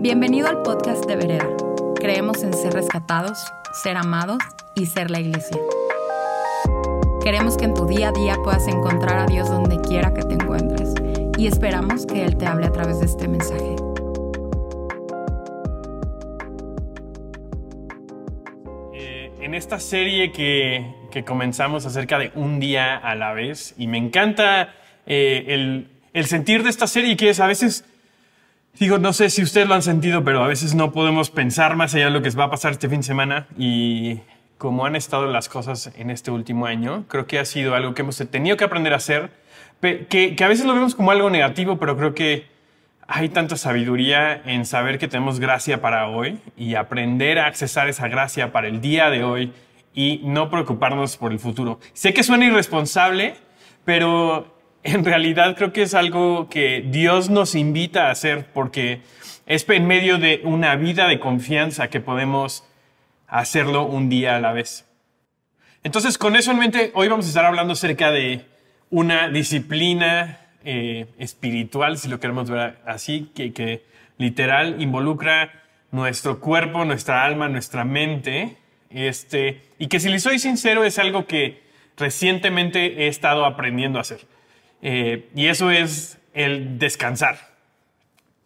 Bienvenido al podcast de Vereda. Creemos en ser rescatados, ser amados y ser la iglesia. Queremos que en tu día a día puedas encontrar a Dios donde quiera que te encuentres y esperamos que Él te hable a través de este mensaje. Eh, en esta serie que, que comenzamos acerca de un día a la vez, y me encanta eh, el, el sentir de esta serie que es a veces Digo, no sé si ustedes lo han sentido, pero a veces no podemos pensar más allá de lo que va a pasar este fin de semana. Y como han estado las cosas en este último año, creo que ha sido algo que hemos tenido que aprender a hacer, que, que a veces lo vemos como algo negativo, pero creo que hay tanta sabiduría en saber que tenemos gracia para hoy y aprender a accesar esa gracia para el día de hoy y no preocuparnos por el futuro. Sé que suena irresponsable, pero en realidad creo que es algo que Dios nos invita a hacer porque es en medio de una vida de confianza que podemos hacerlo un día a la vez. Entonces, con eso en mente, hoy vamos a estar hablando acerca de una disciplina eh, espiritual, si lo queremos ver así, que, que literal involucra nuestro cuerpo, nuestra alma, nuestra mente, este, y que si le soy sincero es algo que recientemente he estado aprendiendo a hacer. Eh, y eso es el descansar.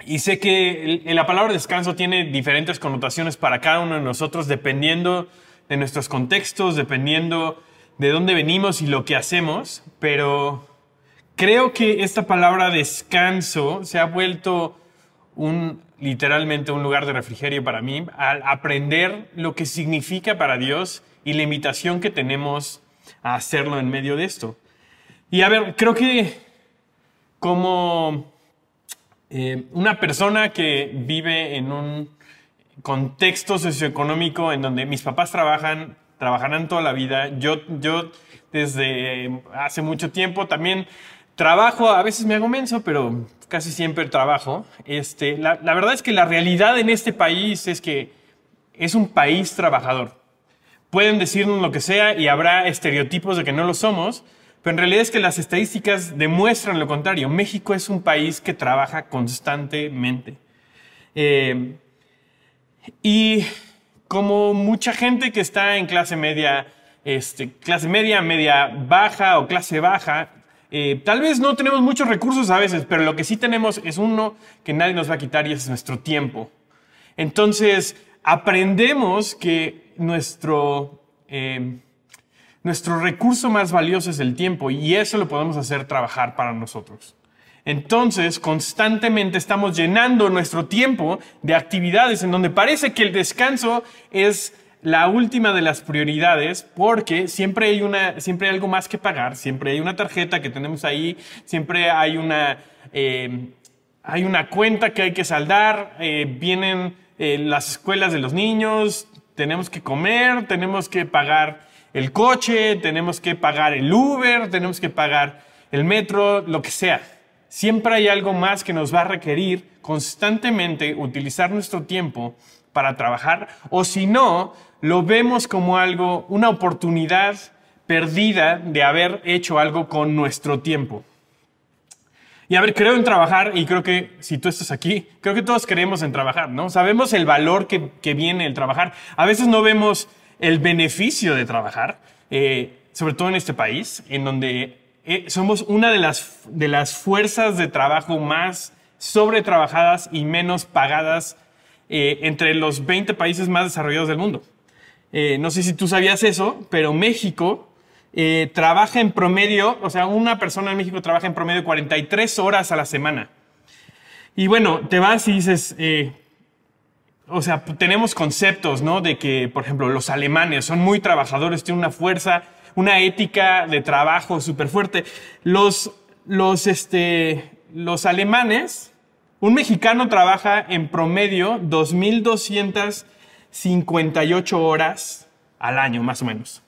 Y sé que la palabra descanso tiene diferentes connotaciones para cada uno de nosotros dependiendo de nuestros contextos, dependiendo de dónde venimos y lo que hacemos, pero creo que esta palabra descanso se ha vuelto un literalmente un lugar de refrigerio para mí al aprender lo que significa para Dios y la invitación que tenemos a hacerlo en medio de esto. Y a ver, creo que como eh, una persona que vive en un contexto socioeconómico en donde mis papás trabajan, trabajarán toda la vida, yo, yo desde hace mucho tiempo también trabajo, a veces me hago menso, pero casi siempre trabajo. Este, la, la verdad es que la realidad en este país es que es un país trabajador. Pueden decirnos lo que sea y habrá estereotipos de que no lo somos, pero en realidad es que las estadísticas demuestran lo contrario. México es un país que trabaja constantemente. Eh, y como mucha gente que está en clase media, este, clase media, media baja o clase baja, eh, tal vez no tenemos muchos recursos a veces, pero lo que sí tenemos es uno que nadie nos va a quitar y es nuestro tiempo. Entonces, aprendemos que nuestro... Eh, nuestro recurso más valioso es el tiempo y eso lo podemos hacer trabajar para nosotros. Entonces, constantemente estamos llenando nuestro tiempo de actividades en donde parece que el descanso es la última de las prioridades porque siempre hay, una, siempre algo más que pagar, siempre hay una tarjeta que tenemos ahí, siempre hay una, eh, hay una cuenta que hay que saldar, eh, vienen eh, las escuelas de los niños, tenemos que comer, tenemos que pagar el coche, tenemos que pagar el Uber, tenemos que pagar el metro, lo que sea. Siempre hay algo más que nos va a requerir constantemente utilizar nuestro tiempo para trabajar o si no, lo vemos como algo, una oportunidad perdida de haber hecho algo con nuestro tiempo. Y a ver, creo en trabajar y creo que si tú estás aquí, creo que todos creemos en trabajar, ¿no? Sabemos el valor que, que viene el trabajar. A veces no vemos el beneficio de trabajar, eh, sobre todo en este país, en donde eh, somos una de las, de las fuerzas de trabajo más sobretrabajadas y menos pagadas eh, entre los 20 países más desarrollados del mundo. no sé si tú sabías eso, pero México trabaja en promedio, o sea, una persona en México trabaja en promedio 43 horas a la semana. Y bueno, te vas y dices, o sea, tenemos conceptos, ¿no? De que, por ejemplo, los alemanes son muy trabajadores, tienen una fuerza, una ética de trabajo súper fuerte. Los, los, este, los alemanes, un mexicano trabaja en promedio 2.258 horas al año, más o menos.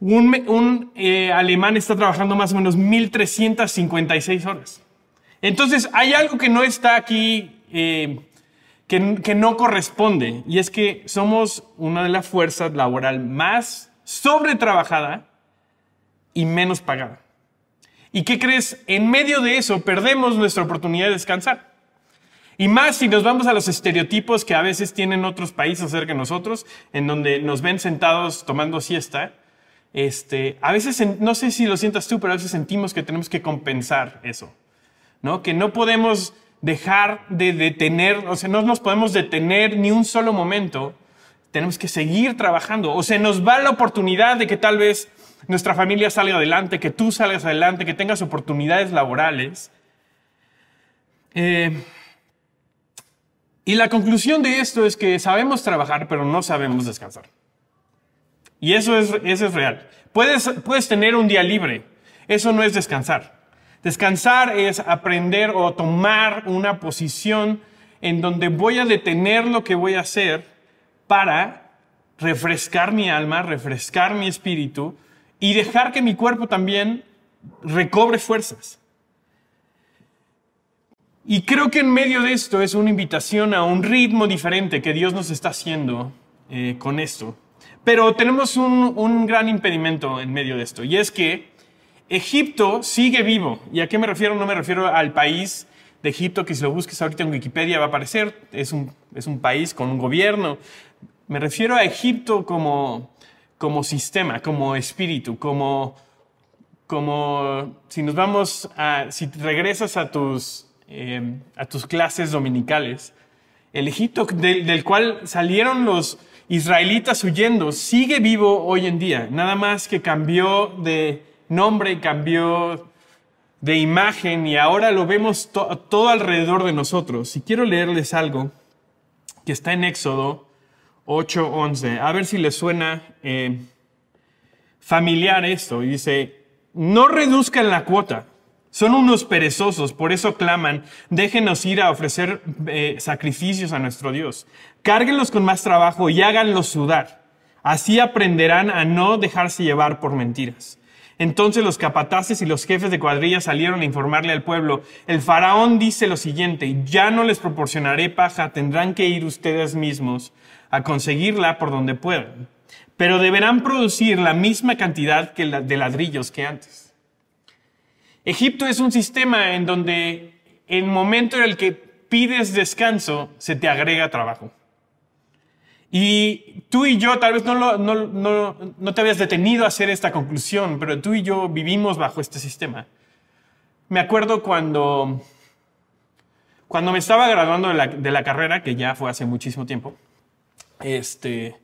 Un, un eh, alemán está trabajando más o menos 1.356 horas. Entonces, hay algo que no está aquí eh, que, no corresponde. Y es que somos una de las fuerzas laboral más sobretrabajada y menos pagada. ¿Y qué crees? En medio de eso perdemos nuestra oportunidad de descansar. Y más si nos vamos a los estereotipos que a veces tienen otros países cerca de nosotros, en donde nos ven sentados tomando siesta. Este, a veces, no sé si lo sientas tú, pero a veces sentimos que tenemos que compensar eso. ¿no? Que no podemos dejar de detener, o sea, no nos podemos detener ni un solo momento. Tenemos que seguir trabajando. O se nos va la oportunidad de que tal vez nuestra familia salga adelante, que tú salgas adelante, que tengas oportunidades laborales. Eh, y la conclusión de esto es que sabemos trabajar, pero no sabemos descansar. Y eso es, eso es real. Puedes, puedes tener un día libre. Eso no es descansar. Descansar es aprender o tomar una posición en donde voy a detener lo que voy a hacer para refrescar mi alma, refrescar mi espíritu y dejar que mi cuerpo también recobre fuerzas. Y creo que en medio de esto es una invitación a un ritmo diferente que Dios nos está haciendo eh, con esto. Pero tenemos un, un, gran impedimento en medio de esto, y es que Egipto sigue vivo. ¿Y a qué me refiero? No me refiero al país de Egipto, que si lo busques ahorita en Wikipedia va a aparecer, es un, es un país con un gobierno. Me refiero a Egipto como, como sistema, como espíritu, como, como si nos vamos a, si regresas a tus Em, a tus clases dominicales. El Egipto del, cual salieron los israelitas huyendo sigue vivo hoy en día, nada más que cambió de nombre, cambió de imagen y ahora lo vemos todo alrededor de nosotros. Y quiero leerles algo que está en Éxodo 8:11, a ver si les suena eh, familiar esto. dice, no reduzcan la cuota son unos perezosos, por eso claman, déjenos ir a ofrecer eh, sacrificios a nuestro Dios. Cárguenlos con más trabajo y háganlos sudar. Así aprenderán a no dejarse llevar por mentiras. Entonces los capataces y los jefes de cuadrilla salieron a informarle al pueblo, el faraón dice lo siguiente, ya no les proporcionaré paja, tendrán que ir ustedes mismos a conseguirla por donde puedan, pero deberán producir la misma cantidad de ladrillos que antes. Egipto es un sistema en donde el momento en el que pides descanso, se te agrega trabajo. Y tú y yo, tal vez no, no, te habías detenido a hacer esta conclusión, pero tú y yo vivimos bajo este sistema. Me acuerdo cuando, cuando me estaba graduando de la, carrera, que ya fue hace muchísimo tiempo, este,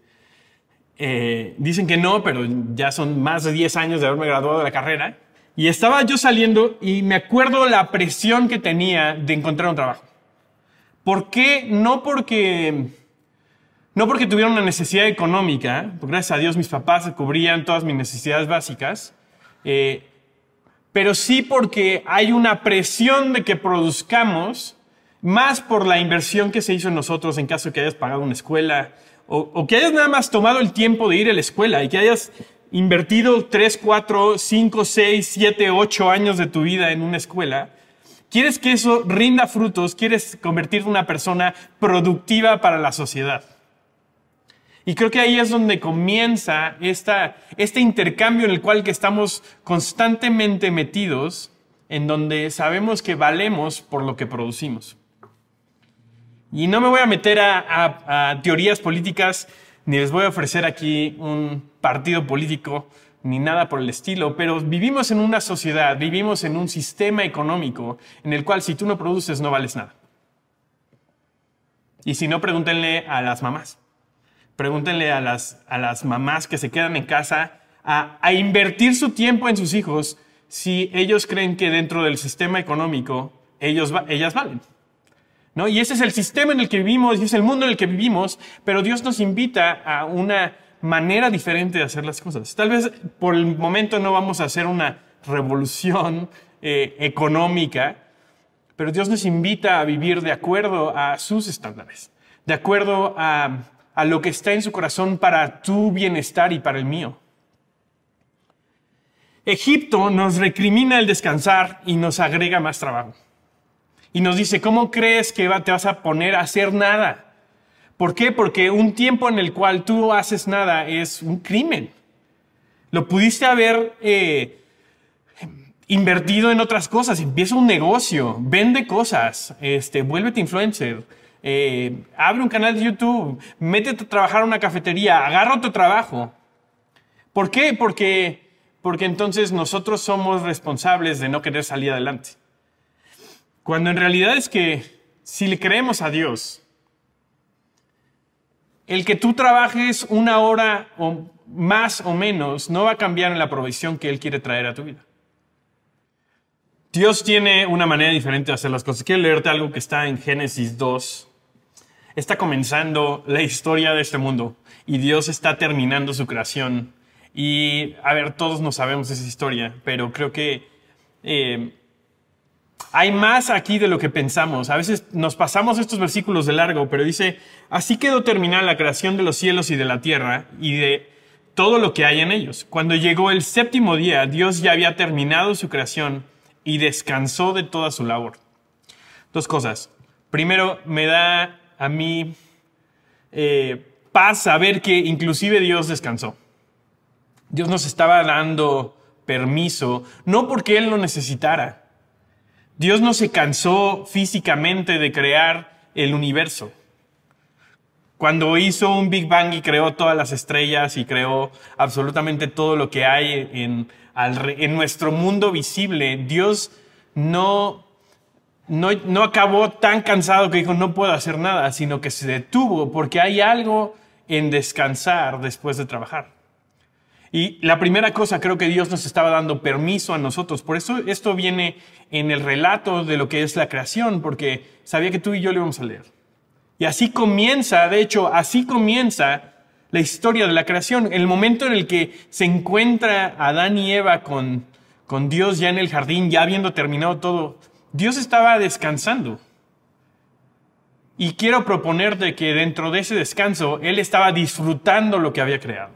eh, dicen que no, pero ya son más de 10 años de haberme graduado de la carrera. Y estaba yo saliendo y me acuerdo la presión que tenía de encontrar un trabajo. ¿Por qué? No porque, no porque tuviera una necesidad económica, gracias a Dios mis papás cubrían todas mis necesidades básicas, eh, pero sí porque hay una presión de que produzcamos más por la inversión que se hizo en nosotros en caso de que hayas pagado una escuela o, o que hayas nada más tomado el tiempo de ir a la escuela y que hayas invertido 3, 4, 5, 6, 7, 8 años de tu vida en una escuela, quieres que eso rinda frutos, quieres convertirte en una persona productiva para la sociedad. Y creo que ahí es donde comienza esta, este intercambio en el cual que estamos constantemente metidos, en donde sabemos que valemos por lo que producimos. Y no me voy a meter a, a teorías políticas ni les voy a ofrecer aquí un partido político ni nada por el estilo, pero vivimos en una sociedad, vivimos en un sistema económico en el cual si tú no produces no vales nada. Y si no, pregúntenle a las mamás. Pregúntenle a las, a las mamás que se quedan en casa a, a invertir su tiempo en sus hijos si ellos creen que dentro del sistema económico ellos, ellas valen. ¿no? Y ese es el sistema en el que vivimos y es el mundo en el que vivimos, pero Dios nos invita a una manera diferente de hacer las cosas. Tal vez por el momento no vamos a hacer una revolución eh, económica, pero Dios nos invita a vivir de acuerdo a sus estándares, de acuerdo a, a lo que está en su corazón para tu bienestar y para el mío. Egipto nos recrimina el descansar y nos agrega más trabajo. Y nos dice, ¿cómo crees que te vas a poner a hacer nada? ¿Por qué? Porque un tiempo en el cual tú haces nada es un crimen. Lo pudiste haber eh, invertido en otras cosas, empieza un negocio, vende cosas, este, vuélvete influencer, eh, abre un canal de YouTube, métete a trabajar en una cafetería, agarra otro trabajo. ¿Por qué? Porque, porque entonces nosotros somos responsables de no querer salir adelante. Cuando en realidad es que si le creemos a Dios, el que tú trabajes una hora o más o menos no va a cambiar en la provisión que Él quiere traer a tu vida. Dios tiene una manera diferente de hacer las cosas. Quiero leerte algo que está en Génesis 2. Está comenzando la historia de este mundo y Dios está terminando su creación. Y, a ver, todos no sabemos esa historia, pero creo que eh, hay más aquí de lo que pensamos. A veces nos pasamos estos versículos de largo, pero dice, así quedó terminada la creación de los cielos y de la tierra y de todo lo que hay en ellos. Cuando llegó el séptimo día, Dios ya había terminado su creación y descansó de toda su labor. Dos cosas. Primero, me da a mí eh, paz saber que inclusive Dios descansó. Dios nos estaba dando permiso, no porque Él lo necesitara. Dios no se cansó físicamente de crear el universo. Cuando hizo un Big Bang y creó todas las estrellas y creó absolutamente todo lo que hay en, en nuestro mundo visible, Dios no, no, no acabó tan cansado que dijo no puedo hacer nada, sino que se detuvo porque hay algo en descansar después de trabajar. Y la primera cosa, creo que Dios nos estaba dando permiso a nosotros. Por eso esto viene en el relato de lo que es la creación, porque sabía que tú y yo le íbamos a leer. Y así comienza, de hecho, así comienza la historia de la creación, el momento en el que se encuentra Adán y Eva con, con Dios ya en el jardín, ya habiendo terminado todo, Dios estaba descansando. Y quiero proponerte que dentro de ese descanso, Él estaba disfrutando lo que había creado.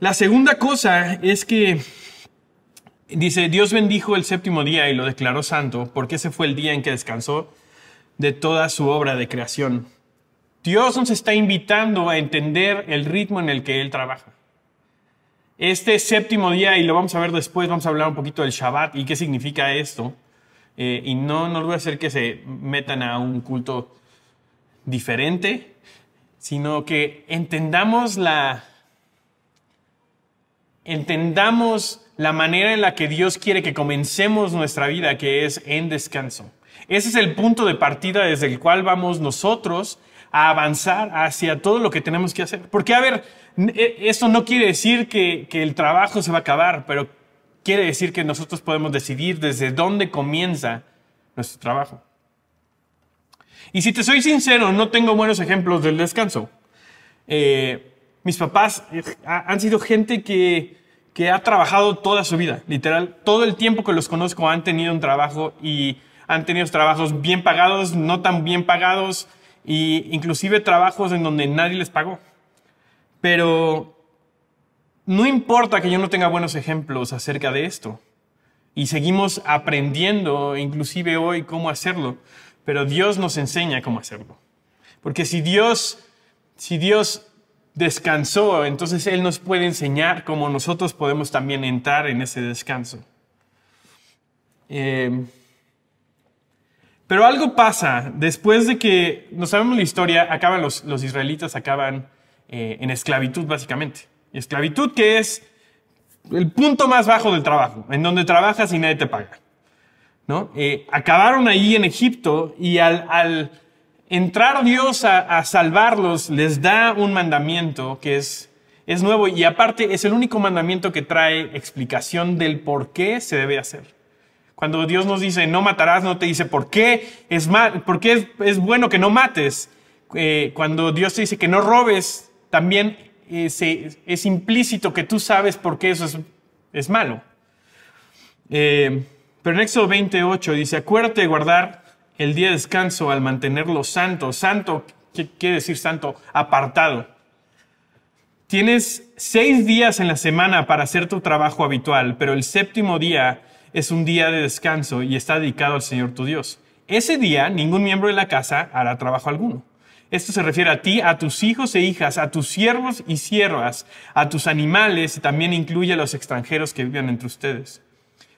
La segunda cosa es que dice, Dios bendijo el séptimo día y lo declaró santo, porque ese fue el día en que descansó de toda su obra de creación. Dios nos está invitando a entender el ritmo en el que Él trabaja. Este séptimo día, y lo vamos a ver después, vamos a hablar un poquito del Shabbat y qué significa esto. Eh, y no, no voy a hacer que se metan a un culto diferente, sino que entendamos la, entendamos la manera en la que Dios quiere que comencemos nuestra vida, que es en descanso. Ese es el punto de partida desde el cual vamos nosotros a avanzar hacia todo lo que tenemos que hacer. Porque, a ver, e, esto no quiere decir que, que el trabajo se va a acabar, pero quiere decir que nosotros podemos decidir desde dónde comienza nuestro trabajo. Y si te soy sincero, no tengo buenos ejemplos del descanso. Eh, mis papás eh, han sido gente que, que ha trabajado toda su vida, literal. Todo el tiempo que los conozco han tenido un trabajo y han tenido trabajos bien pagados, no tan bien pagados, y inclusive trabajos en donde nadie les pagó. Pero no importa que yo no tenga buenos ejemplos acerca de esto. Y seguimos aprendiendo, inclusive hoy, cómo hacerlo. Pero Dios nos enseña cómo hacerlo. Porque si Dios, si Dios descansó, entonces Él nos puede enseñar cómo nosotros podemos también entrar en ese descanso. Eh, pero algo pasa después de que, no sabemos la historia, acaban los, los israelitas acaban eh, en esclavitud básicamente. Esclavitud que es el punto más bajo del trabajo, en donde trabajas y nadie te paga. ¿no? Eh, acabaron ahí en Egipto y al, al entrar Dios a, a, salvarlos les da un mandamiento que es, es nuevo y aparte es el único mandamiento que trae explicación del por qué se debe hacer. Cuando Dios nos dice no matarás, no te dice por qué es, mal, por qué es, bueno que no mates. Eh, cuando Dios te dice que no robes, también es, es, implícito que tú sabes por qué eso es, es malo. Eh, pero en Éxodo 28 dice, acuérdate de guardar el día de descanso al mantenerlo santo. Santo, ¿qué quiere decir santo? Apartado. Tienes seis días en la semana para hacer tu trabajo habitual, pero el séptimo día es un día de descanso y está dedicado al Señor tu Dios. Ese día ningún miembro de la casa hará trabajo alguno. Esto se refiere a ti, a tus hijos e hijas, a tus siervos y siervas, a tus animales y también incluye a los extranjeros que viven entre ustedes.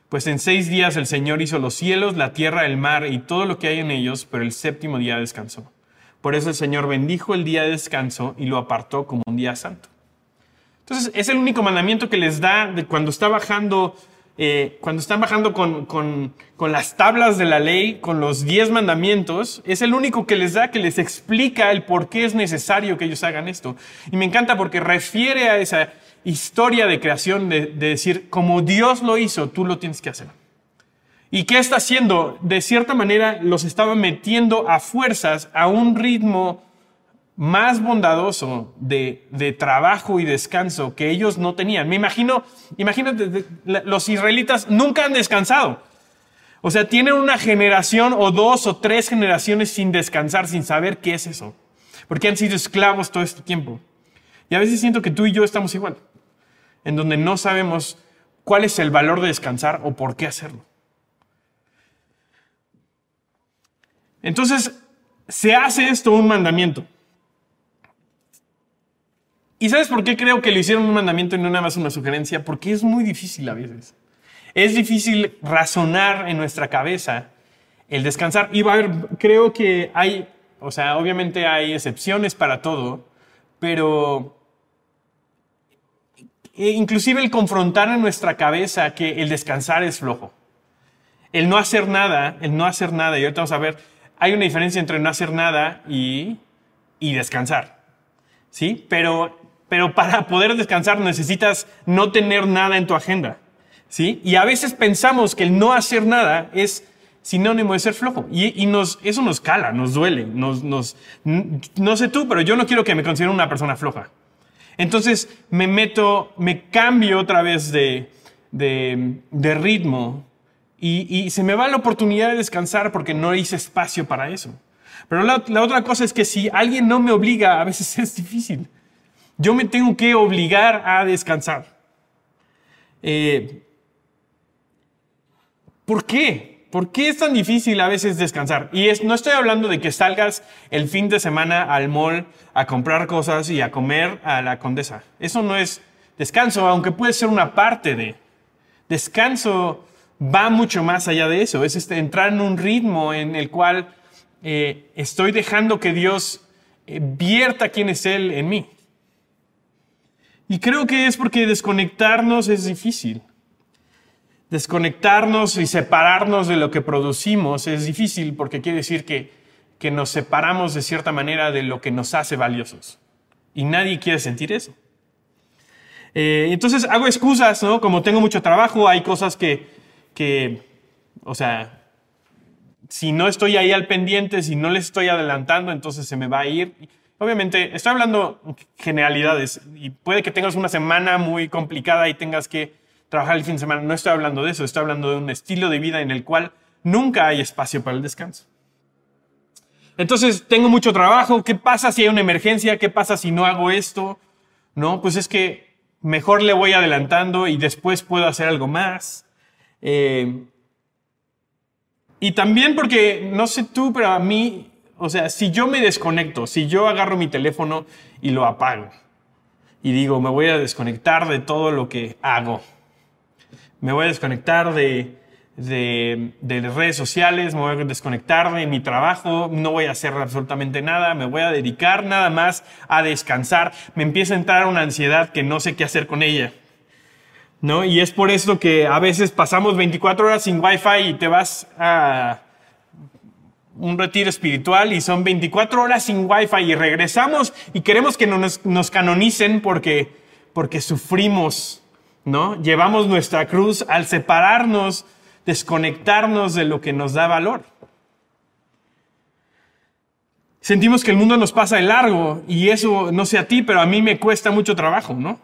Pues en seis días el Señor hizo los cielos, la tierra, el mar y todo lo que hay en ellos, pero el séptimo día descansó. Por eso el Señor bendijo el día de descanso y lo apartó como un día santo. Entonces es el único mandamiento que les da de cuando está bajando eh, cuando están bajando con, con, con, las tablas de la ley, con los diez mandamientos, es el único que les da, que les explica el por qué es necesario que ellos hagan esto. Y me encanta porque refiere a esa historia de creación de, de decir, como Dios lo hizo, tú lo tienes que hacer. ¿Y qué está haciendo? De cierta manera los estaba metiendo a fuerzas a un ritmo más bondadoso de, trabajo y descanso que ellos no tenían. Me imagino, imagínate, los israelitas nunca han descansado. O sea, tienen una generación o dos o tres generaciones sin descansar, sin saber qué es eso. Porque han sido esclavos todo este tiempo. Y a veces siento que tú y yo estamos igual, en donde no sabemos cuál es el valor de descansar o por qué hacerlo. Entonces, se hace esto un mandamiento. ¿Y sabes por qué creo que le hicieron un mandamiento y no nada más una sugerencia? Porque es muy difícil a veces. Es difícil razonar en nuestra cabeza el descansar. Y va a haber, creo que hay, o sea, obviamente hay excepciones para todo, pero e inclusive el confrontar en nuestra cabeza que el descansar es flojo. El no hacer nada, el no hacer nada, y ahorita vamos a ver, hay una diferencia entre no hacer nada y, y descansar. ¿Sí? Pero pero para poder descansar necesitas no tener nada en tu agenda. ¿sí? Y a veces pensamos que el no hacer nada es sinónimo de ser flojo. Y, nos, eso nos cala, nos duele. Nos, nos, no sé tú, pero yo no quiero que me considere una persona floja. Entonces me meto, me cambio otra vez de, de, ritmo y, y, se me va la oportunidad de descansar porque no hice espacio para eso. Pero la otra cosa es que si alguien no me obliga, a veces es difícil yo me tengo que obligar a descansar. Eh, ¿Por qué? ¿Por qué es tan difícil a veces descansar? Y no estoy hablando de que salgas el fin de semana al mall a comprar cosas y a comer a la condesa. Eso no es descanso, aunque puede ser una parte de. Descanso va mucho más allá de eso. Es este, entrar en un ritmo en el cual eh, estoy dejando que Dios eh, vierta quién es Él en mí. Y creo que es porque desconectarnos es difícil. Desconectarnos y separarnos de lo que producimos es difícil porque quiere decir que, que nos separamos de cierta manera de lo que nos hace valiosos. Y nadie quiere sentir eso. Eh, entonces hago excusas, ¿no? Como tengo mucho trabajo, hay cosas que, que, o sea, si no estoy ahí al pendiente, si no les estoy adelantando, entonces se me va a ir. Obviamente, estoy hablando generalidades y puede que tengas una semana muy complicada y tengas que trabajar el fin de semana. No estoy hablando de eso, estoy hablando de un estilo de vida en el cual nunca hay espacio para el descanso. Entonces, tengo mucho trabajo. ¿Qué pasa si hay una emergencia? ¿Qué pasa si no hago esto? No, pues es que mejor le voy adelantando y después puedo hacer algo más. Eh, y también porque, no sé tú, pero a mí o sea, si yo me desconecto, si yo agarro mi teléfono y lo apago y digo, me voy a desconectar de todo lo que hago, me voy a desconectar de, de, de, redes sociales, me voy a desconectar de mi trabajo, no voy a hacer absolutamente nada, me voy a dedicar nada más a descansar, me empieza a entrar una ansiedad que no sé qué hacer con ella. ¿No? Y es por eso que a veces pasamos 24 horas sin wifi y te vas a, un retiro espiritual y son 24 horas sin wifi y regresamos y queremos que nos, nos canonicen porque, porque sufrimos, ¿no? Llevamos nuestra cruz al separarnos, desconectarnos de lo que nos da valor. Sentimos que el mundo nos pasa de largo y eso, no sé a ti, pero a mí me cuesta mucho trabajo, ¿no?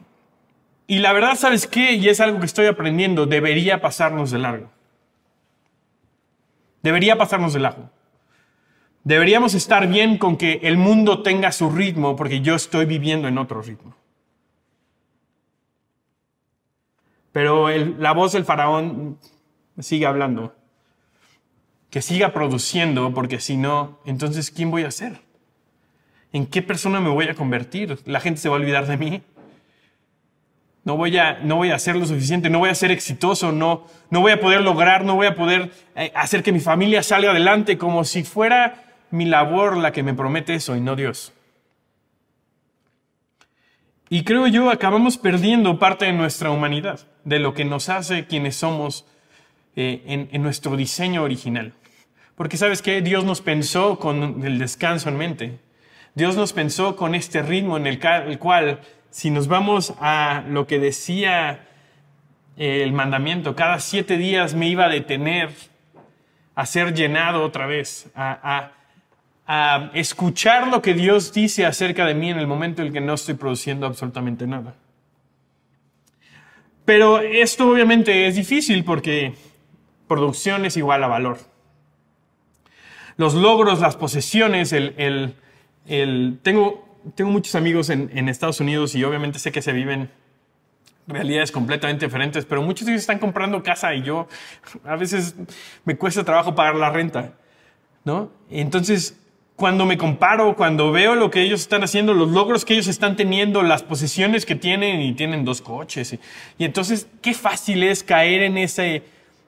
Y la verdad, ¿sabes qué? Y es algo que estoy aprendiendo, debería pasarnos de largo. Debería pasarnos de largo. Deberíamos estar bien con que el mundo tenga su ritmo porque yo estoy viviendo en otro ritmo. Pero la voz del faraón sigue hablando. Que siga produciendo porque si no, entonces ¿quién voy a ser? ¿En qué persona me voy a convertir? ¿La gente se va a olvidar de mí? No voy a, no voy a hacer lo suficiente, no voy a ser exitoso, no, no voy a poder lograr, no voy a poder eh, hacer que mi familia salga adelante como si fuera mi labor la que me promete eso y no Dios. Y creo yo acabamos perdiendo parte de nuestra humanidad, de lo que nos hace quienes somos eh, en, nuestro diseño original. Porque sabes que Dios nos pensó con el descanso en mente. Dios nos pensó con este ritmo en el, el cual, si nos vamos a lo que decía el mandamiento, cada siete días me iba a detener a ser llenado otra vez, a, a escuchar lo que Dios dice acerca de mí en el momento en el que no estoy produciendo absolutamente nada. Pero esto obviamente es difícil porque producción es igual a valor. Los logros, las posesiones, el... el, tengo, tengo muchos amigos en, en Estados Unidos y obviamente sé que se viven realidades completamente diferentes, pero muchos de ellos están comprando casa y yo a veces me cuesta trabajo pagar la renta, ¿no? Entonces, cuando me comparo, cuando veo lo que ellos están haciendo, los logros que ellos están teniendo, las posesiones que tienen y tienen dos coches. Y, y, entonces, qué fácil es caer en ese,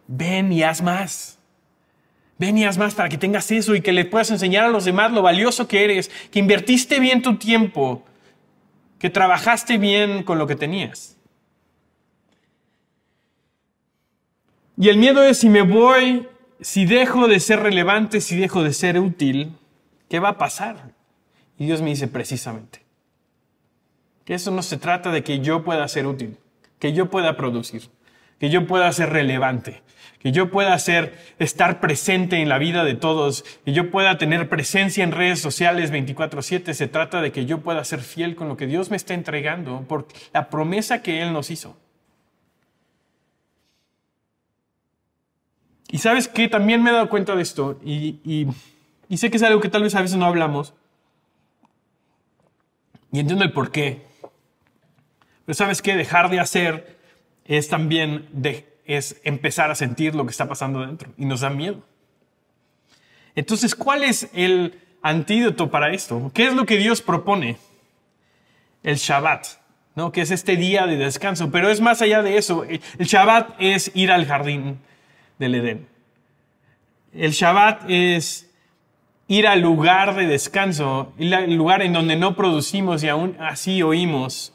ven y haz más. Ven y haz más para que tengas eso y que le puedas enseñar a los demás lo valioso que eres, que invertiste bien tu tiempo, que trabajaste bien con lo que tenías. Y el miedo es si me voy, si dejo de ser relevante, si dejo de ser útil, ¿Qué va a pasar? Y Dios me dice precisamente, que eso no se trata de que yo pueda ser útil, que yo pueda producir, que yo pueda ser relevante, que yo pueda ser, estar presente en la vida de todos, que yo pueda tener presencia en redes sociales 24/7. Se trata de que yo pueda ser fiel con lo que Dios me está entregando por la promesa que Él nos hizo. Y sabes que también me he dado cuenta de esto y, y y sé que es algo que tal vez a veces no hablamos. Y entiendo el por qué. Pero sabes que dejar de hacer es también es empezar a sentir lo que está pasando dentro y nos da miedo. Entonces, ¿cuál es el antídoto para esto? ¿Qué es lo que Dios propone? El Shabbat, ¿no? Que es este día de descanso. Pero es más allá de eso. El Shabbat es ir al jardín del Edén. El Shabbat es ir al lugar de descanso, el lugar en donde no producimos y aún así oímos.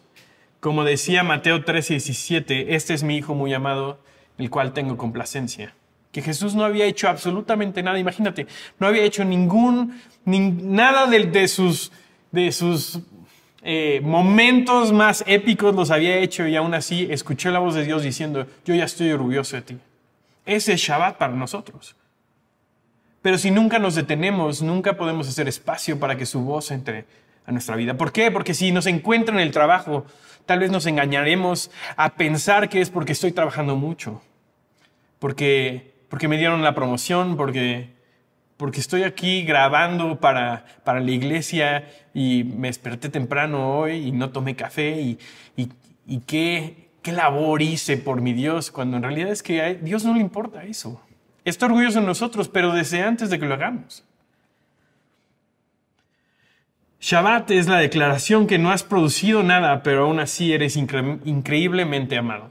Como decía Mateo 13:17, este es mi Hijo muy amado, el cual tengo complacencia. Que Jesús no había hecho absolutamente nada, imagínate, no había hecho ningún, nada de, sus, de sus eh, momentos más épicos los había hecho y aún así escuché la voz de Dios diciendo, yo ya estoy orgulloso de ti. Ese es Shabbat para nosotros. Pero si nunca nos detenemos, nunca podemos hacer espacio para que su voz entre a nuestra vida. ¿Por qué? Porque si nos encuentra en el trabajo, tal vez nos engañaremos a pensar que es porque estoy trabajando mucho, porque, porque me dieron la promoción, porque, porque estoy aquí grabando para, para la iglesia y me desperté temprano hoy y no tomé café y, y, qué, qué labor hice por mi Dios, cuando en realidad es que a Dios no le importa eso. Está orgulloso de nosotros, pero desde antes de que lo hagamos. Shabbat es la declaración que no has producido nada, pero aún así eres increíblemente amado.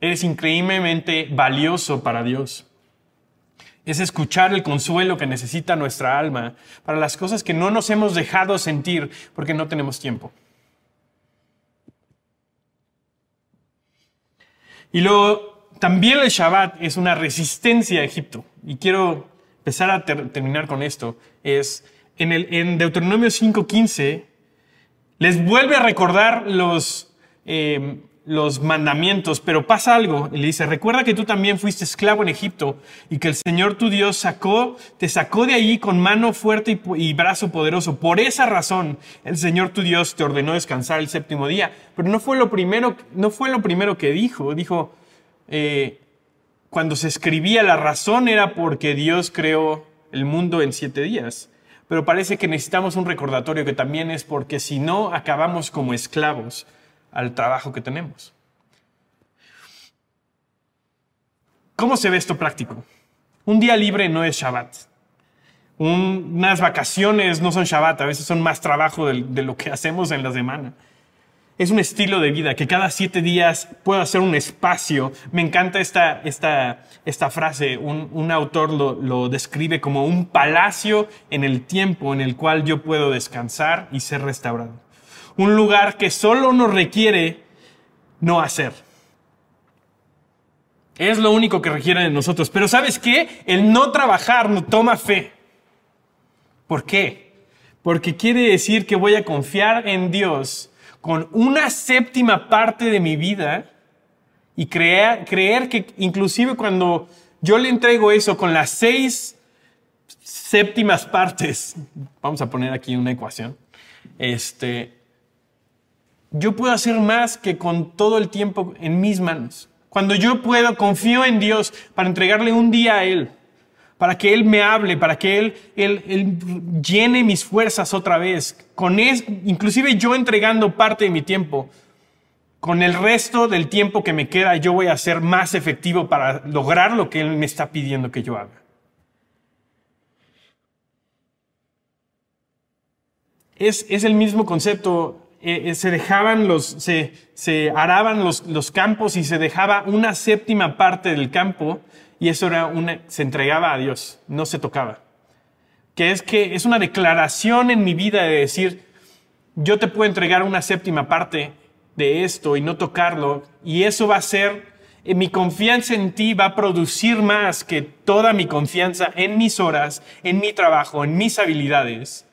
Eres increíblemente valioso para Dios. Es escuchar el consuelo que necesita nuestra alma para las cosas que no nos hemos dejado sentir porque no tenemos tiempo. Y luego también el Shabbat es una resistencia a Egipto. Y quiero empezar a terminar con esto. Es en, el, en Deuteronomio 5.15 les vuelve a recordar los, eh, los mandamientos, pero pasa algo. Y le dice, recuerda que tú también fuiste esclavo en Egipto y que el Señor tu Dios sacó, te sacó de allí con mano fuerte y, brazo poderoso. Por esa razón, el Señor tu Dios te ordenó descansar el séptimo día. Pero no fue lo primero, no fue lo primero que dijo. Dijo, eh, cuando se escribía la razón era porque Dios creó el mundo en siete días. Pero parece que necesitamos un recordatorio que también es porque si no acabamos como esclavos al trabajo que tenemos. ¿Cómo se ve esto práctico? Un día libre no es Shabbat. unas vacaciones no son Shabbat, a veces son más trabajo de, de lo que hacemos en la semana. Es un estilo de vida, que cada siete días puedo hacer un espacio. Me encanta esta, esta, esta frase. Un, un autor lo, lo, describe como un palacio en el tiempo en el cual yo puedo descansar y ser restaurado. Un lugar que solo nos requiere no hacer. Es lo único que requiere de nosotros. Pero ¿sabes qué? El no trabajar no toma fe. ¿Por qué? Porque quiere decir que voy a confiar en Dios con una séptima parte de mi vida y creer, que inclusive cuando yo le entrego eso con las seis séptimas partes, vamos a poner aquí una ecuación, este, yo puedo hacer más que con todo el tiempo en mis manos. Cuando yo puedo, confío en Dios para entregarle un día a Él para que Él me hable, para que Él, él, llene mis fuerzas otra vez. Con es, inclusive yo entregando parte de mi tiempo, con el resto del tiempo que me queda, yo voy a ser más efectivo para lograr lo que Él me está pidiendo que yo haga. Es, es el mismo concepto. Eh, eh, se dejaban los, se, se araban los, los campos y se dejaba una séptima parte del campo y eso era una, se entregaba a Dios, no se tocaba. Que es que es una declaración en mi vida de decir, yo te puedo entregar una séptima parte de esto y no tocarlo, y eso va a ser, eh, mi confianza en ti va a producir más que toda mi confianza en mis horas, en mi trabajo, en mis habilidades.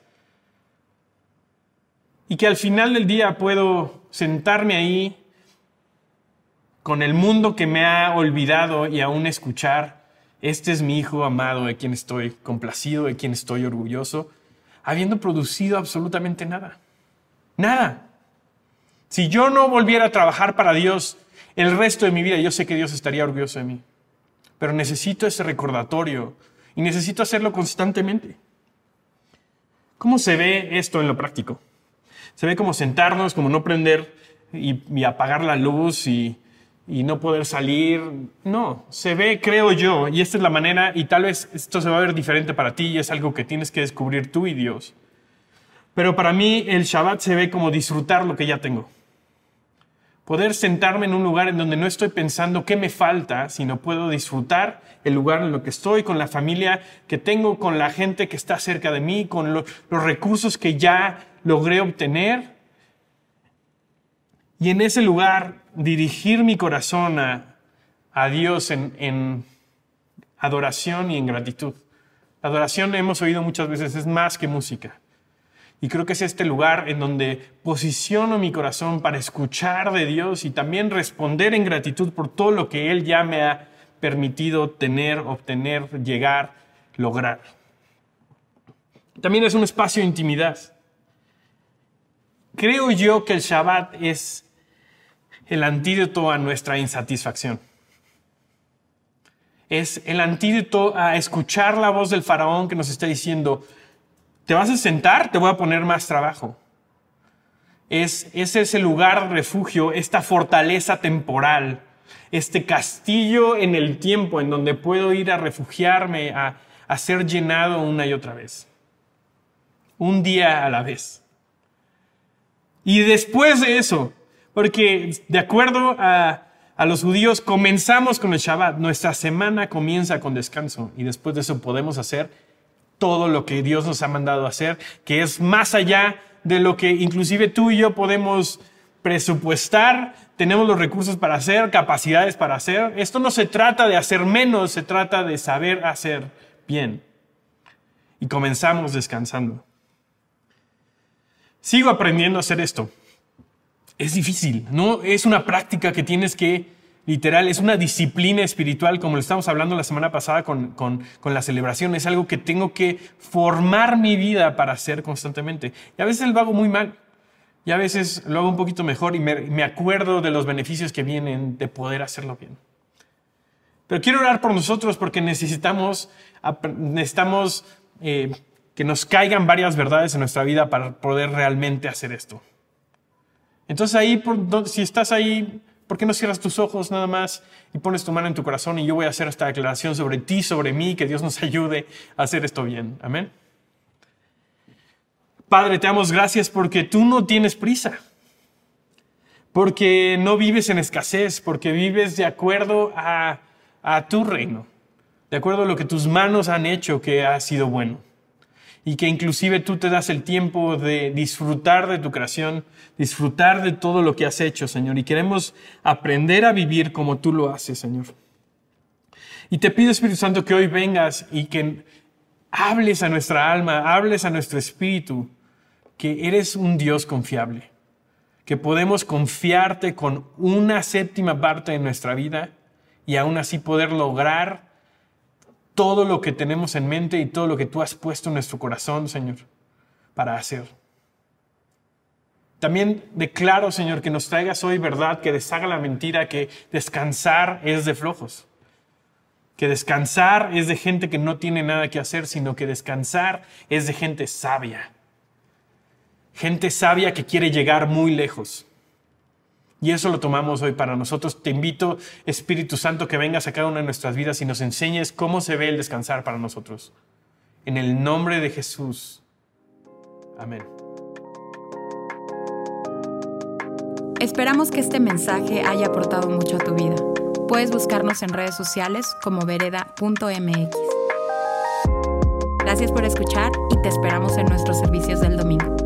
Y que al final del día puedo sentarme ahí con el mundo que me ha olvidado y aún escuchar, este es mi hijo amado de quien estoy complacido, de quien estoy orgulloso, habiendo producido absolutamente nada. Nada. Si yo no volviera a trabajar para Dios el resto de mi vida, yo sé que Dios estaría orgulloso de mí. Pero necesito ese recordatorio y necesito hacerlo constantemente. ¿Cómo se ve esto en lo práctico? Se ve como sentarnos, como no prender y, y apagar la luz y y no poder salir. No, se ve, creo yo, y esta es la manera, y tal vez esto se va a ver diferente para ti y es algo que tienes que descubrir tú y Dios. Pero para mí el Shabbat se ve como disfrutar lo que ya tengo. Poder sentarme en un lugar en donde no estoy pensando qué me falta, sino puedo disfrutar el lugar en lo que estoy, con la familia que tengo, con la gente que está cerca de mí, con los recursos que ya logré obtener y en ese lugar dirigir mi corazón a, Dios en, en, adoración y en gratitud. La adoración, hemos oído muchas veces, es más que música. Y creo que es este lugar en donde posiciono mi corazón para escuchar de Dios y también responder en gratitud por todo lo que Él ya me ha permitido tener, obtener, llegar, lograr. También es un espacio de intimidad. Creo yo que el Shabbat es el antídoto a nuestra insatisfacción. Es el antídoto a escuchar la voz del faraón que nos está diciendo, te vas a sentar, te voy a poner más trabajo. Es, es ese lugar de refugio, esta fortaleza temporal, este castillo en el tiempo en donde puedo ir a refugiarme, a ser llenado una y otra vez. Un día a la vez. Y después de eso, porque de acuerdo a, los judíos, comenzamos con el Shabbat. Nuestra semana comienza con descanso y después de eso podemos hacer todo lo que Dios nos ha mandado hacer, que es más allá de lo que inclusive tú y yo podemos presupuestar, tenemos los recursos para hacer, capacidades para hacer. Esto no se trata de hacer menos, se trata de saber hacer bien. Y comenzamos descansando. Sigo aprendiendo a hacer esto es difícil, ¿no? Es una práctica que tienes que, literal, es una disciplina espiritual, como lo estamos hablando la semana pasada con, con, con, la celebración, es algo que tengo que formar mi vida para hacer constantemente. Y a veces lo hago muy mal, y a veces lo hago un poquito mejor y me, me acuerdo de los beneficios que vienen de poder hacerlo bien. Pero quiero orar por nosotros porque necesitamos, necesitamos eh, que nos caigan varias verdades en nuestra vida para poder realmente hacer esto. Entonces ahí, si estás ahí, ¿Por qué no cierras tus ojos nada más y pones tu mano en tu corazón y yo voy a hacer esta declaración sobre ti, sobre mí, que Dios nos ayude a hacer esto bien? Amén. Padre, te damos gracias porque tú no tienes prisa, porque no vives en escasez, porque vives de acuerdo a, a tu reino, de acuerdo a lo que tus manos han hecho que ha sido bueno y que inclusive tú te das el tiempo de disfrutar de tu creación, disfrutar de todo lo que has hecho, Señor. Y queremos aprender a vivir como tú lo haces, Señor. Y te pido, Espíritu Santo, que hoy vengas y que hables a nuestra alma, hables a nuestro espíritu, que eres un Dios confiable, que podemos confiarte con una séptima parte de nuestra vida y aún así poder lograr todo lo que tenemos en mente y todo lo que tú has puesto en nuestro corazón, Señor, para hacer. También declaro, Señor, que nos traigas hoy verdad, que deshaga la mentira, que descansar es de flojos, que descansar es de gente que no tiene nada que hacer, sino que descansar es de gente sabia, gente sabia que quiere llegar muy lejos. Y eso lo tomamos hoy para nosotros. Te invito, Espíritu Santo, que vengas a cada una de nuestras vidas y nos enseñes cómo se ve el descansar para nosotros. En el nombre de Jesús. Amén. Esperamos que este mensaje haya aportado mucho a tu vida. Puedes buscarnos en redes sociales como vereda.mx. Gracias por escuchar y te esperamos en nuestros servicios del domingo.